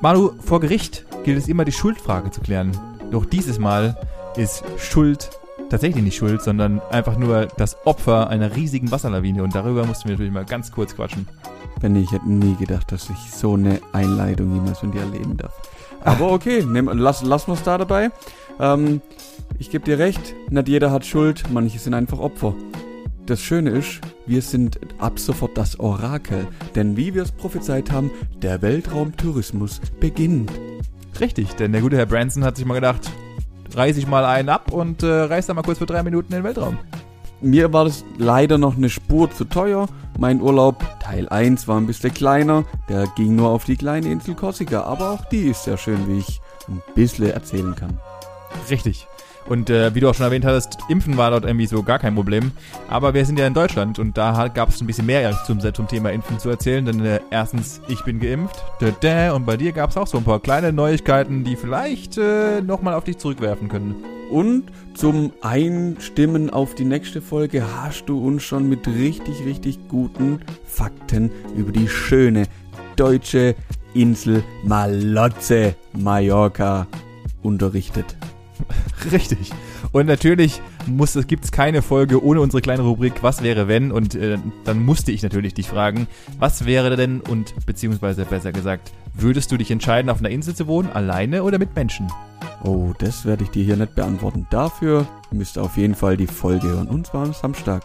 Manu, vor Gericht gilt es immer die Schuldfrage zu klären. Doch dieses Mal ist Schuld tatsächlich nicht schuld, sondern einfach nur das Opfer einer riesigen Wasserlawine. Und darüber mussten wir natürlich mal ganz kurz quatschen. Benny, ich hätte nie gedacht, dass ich so eine Einleitung jemals von dir erleben darf. Aber okay, nehm, lass, lass uns da dabei. Ähm, ich gebe dir recht, nicht jeder hat Schuld, manche sind einfach Opfer. Das Schöne ist, wir sind ab sofort das Orakel, denn wie wir es prophezeit haben, der Weltraumtourismus beginnt. Richtig, denn der gute Herr Branson hat sich mal gedacht, reiß ich mal einen ab und äh, reiß da mal kurz für drei Minuten in den Weltraum. Mir war das leider noch eine Spur zu teuer. Mein Urlaub, Teil 1, war ein bisschen kleiner. Der ging nur auf die kleine Insel Korsika, aber auch die ist sehr schön, wie ich ein bisschen erzählen kann. Richtig. Und äh, wie du auch schon erwähnt hast, Impfen war dort irgendwie so gar kein Problem. Aber wir sind ja in Deutschland und da gab es ein bisschen mehr zum, zum Thema Impfen zu erzählen. Denn äh, erstens, ich bin geimpft. Und bei dir gab es auch so ein paar kleine Neuigkeiten, die vielleicht äh, nochmal auf dich zurückwerfen können. Und zum Einstimmen auf die nächste Folge hast du uns schon mit richtig, richtig guten Fakten über die schöne deutsche Insel Malotze, Mallorca unterrichtet. Richtig. Und natürlich gibt es keine Folge ohne unsere kleine Rubrik Was wäre wenn? Und äh, dann musste ich natürlich dich fragen, was wäre denn und beziehungsweise besser gesagt, würdest du dich entscheiden, auf einer Insel zu wohnen, alleine oder mit Menschen? Oh, das werde ich dir hier nicht beantworten. Dafür müsst ihr auf jeden Fall die Folge hören. Und zwar am Samstag.